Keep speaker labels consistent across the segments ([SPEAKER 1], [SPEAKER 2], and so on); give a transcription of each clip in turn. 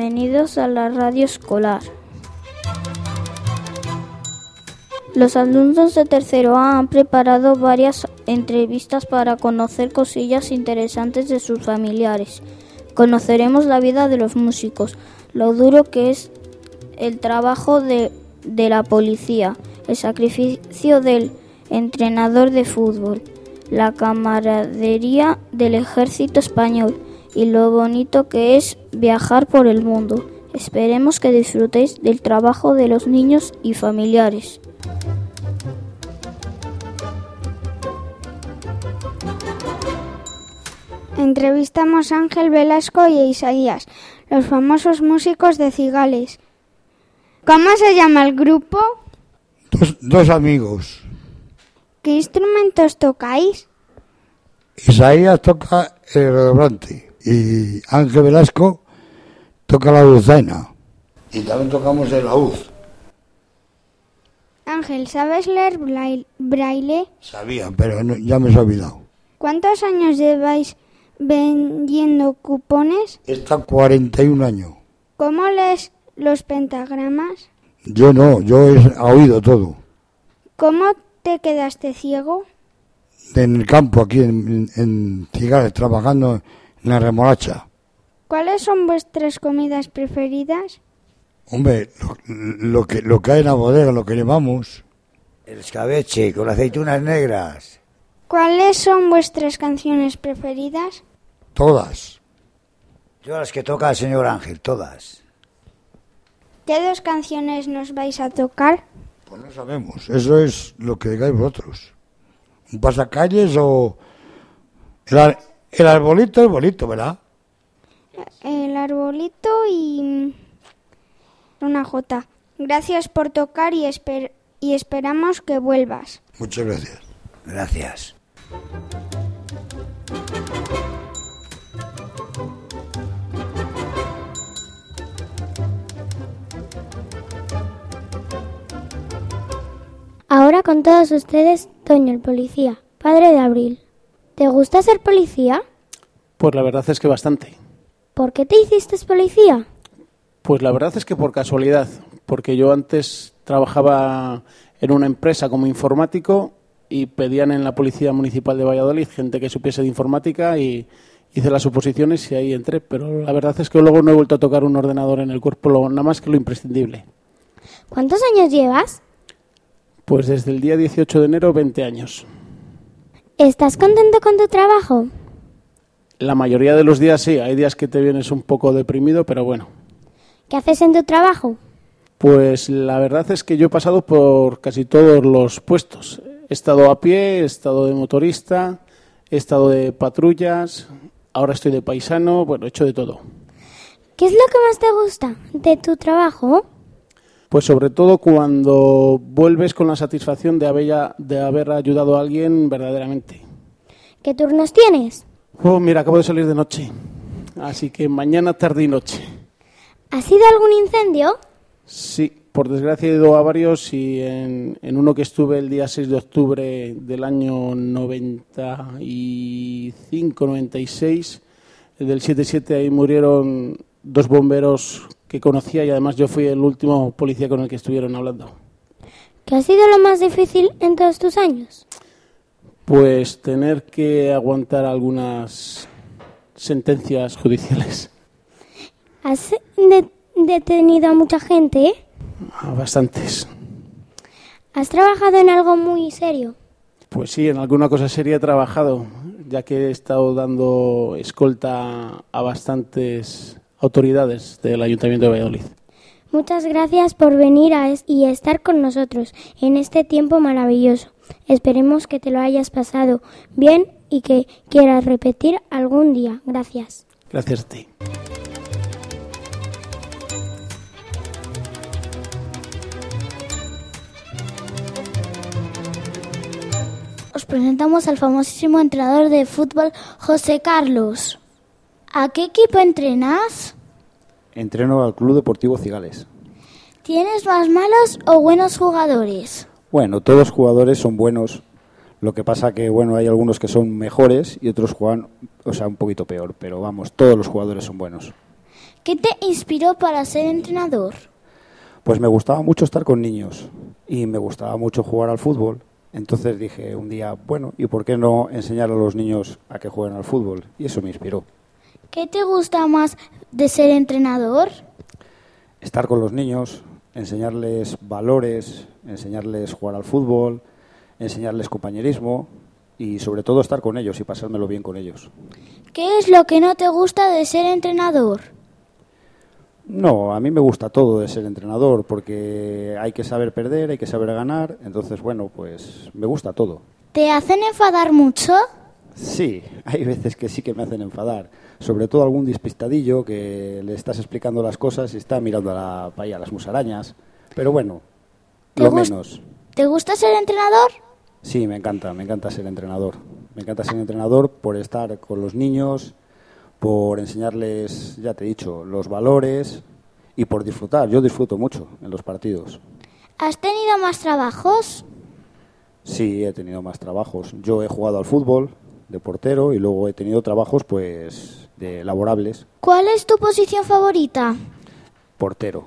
[SPEAKER 1] Bienvenidos a la radio escolar. Los alumnos de tercero A han preparado varias entrevistas para conocer cosillas interesantes de sus familiares. Conoceremos la vida de los músicos, lo duro que es el trabajo de, de la policía, el sacrificio del entrenador de fútbol, la camaradería del ejército español y lo bonito que es viajar por el mundo. Esperemos que disfrutéis del trabajo de los niños y familiares.
[SPEAKER 2] Entrevistamos a Ángel Velasco y a Isaías, los famosos músicos de Cigales. ¿Cómo se llama el grupo?
[SPEAKER 3] Dos, dos amigos.
[SPEAKER 2] ¿Qué instrumentos tocáis?
[SPEAKER 3] Isaías toca el redoblante y Ángel Velasco toca la dulzaina. Y también tocamos el laúd.
[SPEAKER 2] Ángel, ¿sabes leer braille?
[SPEAKER 3] Sabía, pero no- ya me he olvidado.
[SPEAKER 2] ¿Cuántos años lleváis vendiendo cupones?
[SPEAKER 3] Está 41 años.
[SPEAKER 2] ¿Cómo lees los pentagramas?
[SPEAKER 3] Yo no, yo he oído todo.
[SPEAKER 2] ¿Cómo te quedaste ciego?
[SPEAKER 3] En el campo, aquí en, en, en Cigales, trabajando en la remolacha.
[SPEAKER 2] ¿Cuáles son vuestras comidas preferidas?
[SPEAKER 3] Hombre, lo, lo que, lo que hay en la bodega, lo que llevamos.
[SPEAKER 4] El escabeche con aceitunas negras.
[SPEAKER 2] ¿Cuáles son vuestras canciones preferidas?
[SPEAKER 3] Todas.
[SPEAKER 4] Yo las que toca el señor Ángel, todas.
[SPEAKER 2] ¿Qué dos canciones nos vais a tocar?
[SPEAKER 3] Pues no sabemos. Eso es lo que digáis vosotros. ¿Un pasacalles o...? El, el arbolito, el bolito, ¿verdad?
[SPEAKER 2] El arbolito y mm, una jota. Gracias por tocar y, esper- y esperamos que vuelvas.
[SPEAKER 3] Muchas gracias.
[SPEAKER 4] Gracias.
[SPEAKER 5] Ahora con todos ustedes, Toño el policía, padre de Abril. ¿Te gusta ser policía?
[SPEAKER 6] Pues la verdad es que bastante.
[SPEAKER 5] ¿Por qué te hiciste policía?
[SPEAKER 6] Pues la verdad es que por casualidad, porque yo antes trabajaba en una empresa como informático y pedían en la Policía Municipal de Valladolid gente que supiese de informática y hice las suposiciones y ahí entré. Pero la verdad es que luego no he vuelto a tocar un ordenador en el cuerpo, nada más que lo imprescindible.
[SPEAKER 5] ¿Cuántos años llevas?
[SPEAKER 6] Pues desde el día 18 de enero, 20 años.
[SPEAKER 5] ¿Estás contento con tu trabajo?
[SPEAKER 6] La mayoría de los días sí, hay días que te vienes un poco deprimido, pero bueno.
[SPEAKER 5] ¿Qué haces en tu trabajo?
[SPEAKER 6] Pues la verdad es que yo he pasado por casi todos los puestos. He estado a pie, he estado de motorista, he estado de patrullas, ahora estoy de paisano, bueno, he hecho de todo.
[SPEAKER 5] ¿Qué es lo que más te gusta de tu trabajo?
[SPEAKER 6] Pues sobre todo cuando vuelves con la satisfacción de haber, de haber ayudado a alguien verdaderamente.
[SPEAKER 5] ¿Qué turnos tienes?
[SPEAKER 6] Oh, mira, acabo de salir de noche, así que mañana, tarde y noche.
[SPEAKER 5] ¿Ha sido algún incendio?
[SPEAKER 6] Sí, por desgracia he ido a varios y en, en uno que estuve el día 6 de octubre del año 95-96, el del 7-7, ahí murieron dos bomberos que conocía y además yo fui el último policía con el que estuvieron hablando.
[SPEAKER 5] ¿Qué ha sido lo más difícil en todos tus años?
[SPEAKER 6] Pues tener que aguantar algunas sentencias judiciales.
[SPEAKER 5] ¿Has de- detenido a mucha gente?
[SPEAKER 6] A bastantes.
[SPEAKER 5] ¿Has trabajado en algo muy serio?
[SPEAKER 6] Pues sí, en alguna cosa seria he trabajado, ya que he estado dando escolta a bastantes autoridades del Ayuntamiento de Valladolid.
[SPEAKER 5] Muchas gracias por venir a es- y estar con nosotros en este tiempo maravilloso. Esperemos que te lo hayas pasado bien y que quieras repetir algún día. Gracias.
[SPEAKER 6] Gracias a ti.
[SPEAKER 5] Os presentamos al famosísimo entrenador de fútbol José Carlos. ¿A qué equipo entrenas?
[SPEAKER 7] Entreno al Club Deportivo Cigales.
[SPEAKER 5] ¿Tienes más malos o buenos jugadores?
[SPEAKER 7] Bueno, todos los jugadores son buenos. Lo que pasa que bueno, hay algunos que son mejores y otros juegan, o sea, un poquito peor, pero vamos, todos los jugadores son buenos.
[SPEAKER 8] ¿Qué te inspiró para ser entrenador?
[SPEAKER 7] Pues me gustaba mucho estar con niños y me gustaba mucho jugar al fútbol. Entonces dije un día, bueno, ¿y por qué no enseñar a los niños a que jueguen al fútbol? Y eso me inspiró.
[SPEAKER 8] ¿Qué te gusta más de ser entrenador?
[SPEAKER 7] Estar con los niños, enseñarles valores, enseñarles jugar al fútbol, enseñarles compañerismo y sobre todo estar con ellos y pasármelo bien con ellos.
[SPEAKER 8] ¿Qué es lo que no te gusta de ser entrenador?
[SPEAKER 7] No, a mí me gusta todo de ser entrenador porque hay que saber perder, hay que saber ganar, entonces bueno, pues me gusta todo.
[SPEAKER 8] ¿Te hacen enfadar mucho?
[SPEAKER 7] Sí, hay veces que sí que me hacen enfadar, sobre todo algún despistadillo que le estás explicando las cosas y está mirando a, la, a las musarañas, pero bueno, lo menos.
[SPEAKER 8] ¿Te gusta ser entrenador?
[SPEAKER 7] Sí, me encanta, me encanta ser entrenador. Me encanta ser entrenador por estar con los niños, por enseñarles, ya te he dicho, los valores y por disfrutar. Yo disfruto mucho en los partidos.
[SPEAKER 8] ¿Has tenido más trabajos?
[SPEAKER 7] Sí, he tenido más trabajos. Yo he jugado al fútbol de portero y luego he tenido trabajos pues de laborables.
[SPEAKER 8] ¿Cuál es tu posición favorita?
[SPEAKER 7] Portero.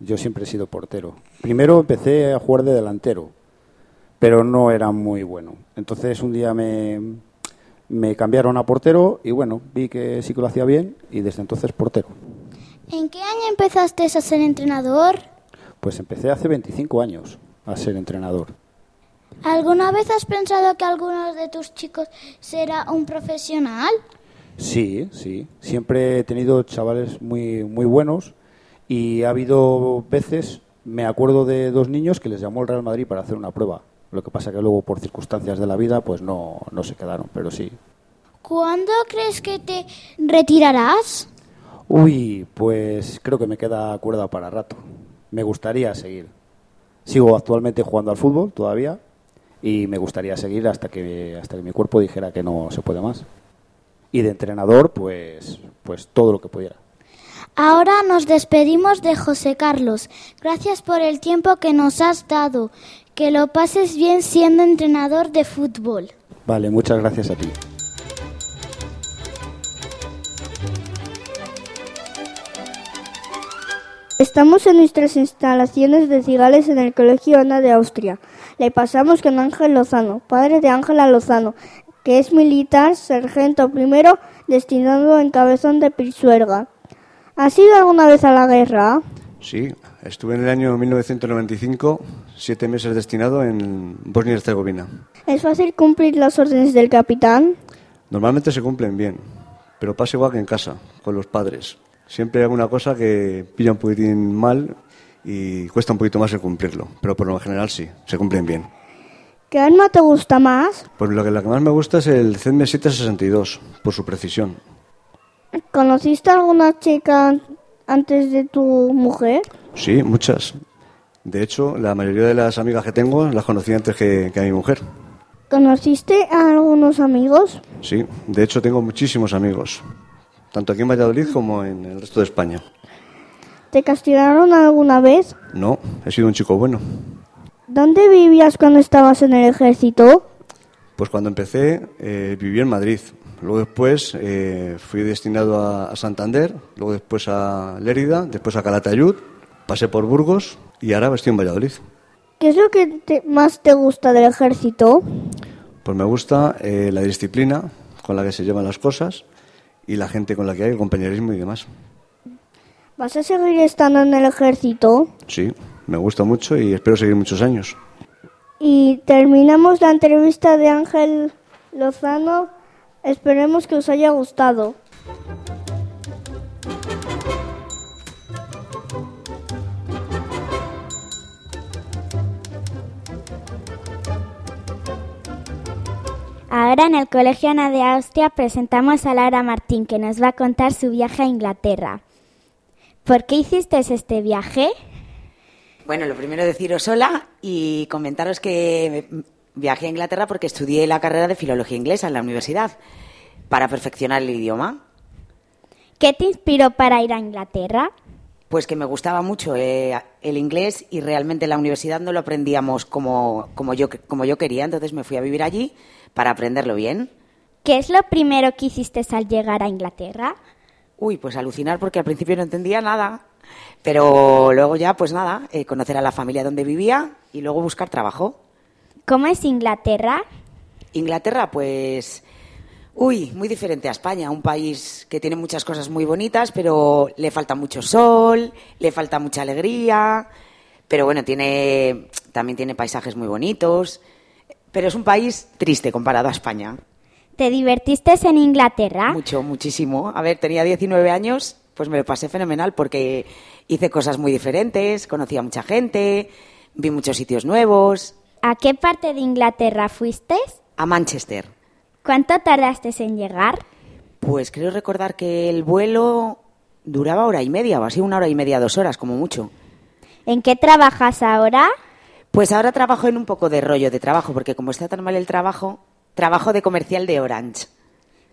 [SPEAKER 7] Yo siempre he sido portero. Primero empecé a jugar de delantero pero no era muy bueno. Entonces un día me, me cambiaron a portero y bueno, vi que sí que lo hacía bien y desde entonces portero.
[SPEAKER 8] ¿En qué año empezaste a ser entrenador?
[SPEAKER 7] Pues empecé hace 25 años a ser entrenador.
[SPEAKER 8] ¿Alguna vez has pensado que alguno de tus chicos será un profesional?
[SPEAKER 7] Sí, sí. Siempre he tenido chavales muy, muy buenos y ha habido veces, me acuerdo de dos niños que les llamó el Real Madrid para hacer una prueba lo que pasa que luego por circunstancias de la vida pues no, no se quedaron, pero sí.
[SPEAKER 8] ¿Cuándo crees que te retirarás?
[SPEAKER 7] Uy, pues creo que me queda cuerda para rato. Me gustaría seguir. Sigo actualmente jugando al fútbol todavía y me gustaría seguir hasta que hasta que mi cuerpo dijera que no se puede más. Y de entrenador, pues pues todo lo que pudiera.
[SPEAKER 8] Ahora nos despedimos de José Carlos. Gracias por el tiempo que nos has dado. Que lo pases bien siendo entrenador de fútbol.
[SPEAKER 7] Vale, muchas gracias a ti.
[SPEAKER 9] Estamos en nuestras instalaciones de Cigales en el Colegio Ana de Austria. Le pasamos con Ángel Lozano, padre de Ángela Lozano, que es militar, sargento primero, destinado en Cabezón de Pisuerga. ¿Has ido alguna vez a la guerra?
[SPEAKER 10] Sí, estuve en el año 1995 siete meses destinado en Bosnia y Herzegovina.
[SPEAKER 9] ¿Es fácil cumplir las órdenes del capitán?
[SPEAKER 10] Normalmente se cumplen bien, pero pasa igual que en casa, con los padres. Siempre hay alguna cosa que pilla un poquitín mal y cuesta un poquito más el cumplirlo, pero por lo general sí, se cumplen bien.
[SPEAKER 9] ¿Qué arma te gusta más?
[SPEAKER 10] Pues lo que, que más me gusta es el CM 762, por su precisión.
[SPEAKER 9] ¿Conociste a alguna chica antes de tu mujer?
[SPEAKER 10] Sí, muchas. De hecho, la mayoría de las amigas que tengo las conocí antes que, a mi mujer.
[SPEAKER 9] ¿Conociste a algunos amigos?
[SPEAKER 10] Sí, de hecho tengo muchísimos amigos, tanto aquí en Valladolid como en el resto de España.
[SPEAKER 9] ¿Te castigaron alguna vez?
[SPEAKER 10] No, he sido un chico bueno.
[SPEAKER 9] ¿Dónde vivías cuando estabas en el ejército?
[SPEAKER 10] Pues cuando empecé eh, viví en Madrid. Luego después eh, fui destinado a, a, Santander, luego después a Lérida, después a Calatayud, pasé por Burgos y ahora estoy en Valladolid.
[SPEAKER 9] ¿Qué es lo que más te gusta del ejército?
[SPEAKER 10] Pues me gusta eh, la disciplina con la que se llevan las cosas y la gente con la que hay, el compañerismo y demás.
[SPEAKER 9] ¿Vas a seguir estando en el ejército?
[SPEAKER 10] Sí, me gusta mucho y espero seguir muchos años.
[SPEAKER 9] Y terminamos la entrevista de Ángel Lozano. Esperemos que os haya gustado.
[SPEAKER 5] Ahora en el Colegio Ana de Austria presentamos a Lara Martín, que nos va a contar su viaje a Inglaterra. ¿Por qué hiciste este viaje?
[SPEAKER 11] Bueno, lo primero deciros hola y comentaros que viajé a Inglaterra porque estudié la carrera de filología inglesa en la universidad para perfeccionar el idioma.
[SPEAKER 5] ¿Qué te inspiró para ir a Inglaterra?
[SPEAKER 11] Pues que me gustaba mucho eh, el inglés y realmente en la universidad no lo aprendíamos como, como, yo, como yo quería, entonces me fui a vivir allí para aprenderlo bien.
[SPEAKER 5] ¿Qué es lo primero que hiciste al llegar a Inglaterra?
[SPEAKER 11] Uy, pues alucinar porque al principio no entendía nada. Pero luego ya, pues nada, eh, conocer a la familia donde vivía y luego buscar trabajo.
[SPEAKER 12] ¿Cómo es Inglaterra?
[SPEAKER 11] Inglaterra, pues, uy, muy diferente a España, un país que tiene muchas cosas muy bonitas, pero le falta mucho sol, le falta mucha alegría, pero bueno, tiene, también tiene paisajes muy bonitos, pero es un país triste comparado a España.
[SPEAKER 12] ¿Te divertiste en Inglaterra?
[SPEAKER 11] Mucho, muchísimo. A ver, tenía 19 años, pues me lo pasé fenomenal porque hice cosas muy diferentes, conocí a mucha gente, vi muchos sitios nuevos.
[SPEAKER 12] ¿A qué parte de Inglaterra fuiste?
[SPEAKER 11] A Manchester.
[SPEAKER 12] ¿Cuánto tardaste en llegar?
[SPEAKER 11] Pues creo recordar que el vuelo duraba hora y media, o así una hora y media, dos horas, como mucho.
[SPEAKER 12] ¿En qué trabajas ahora?
[SPEAKER 11] Pues ahora trabajo en un poco de rollo de trabajo, porque como está tan mal el trabajo, trabajo de comercial de Orange.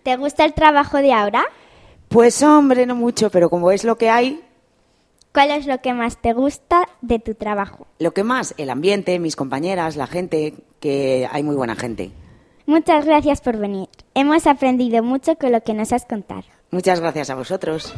[SPEAKER 12] ¿Te gusta el trabajo de ahora?
[SPEAKER 11] Pues hombre, no mucho, pero como es lo que hay,
[SPEAKER 12] ¿Cuál es lo que más te gusta de tu trabajo?
[SPEAKER 11] lo que más, el ambiente, mis compañeras, la gente, que hay muy buena gente.
[SPEAKER 12] Muchas gracias por venir. Hemos aprendido mucho con lo que nos has contado.
[SPEAKER 11] Muchas gracias a vosotros.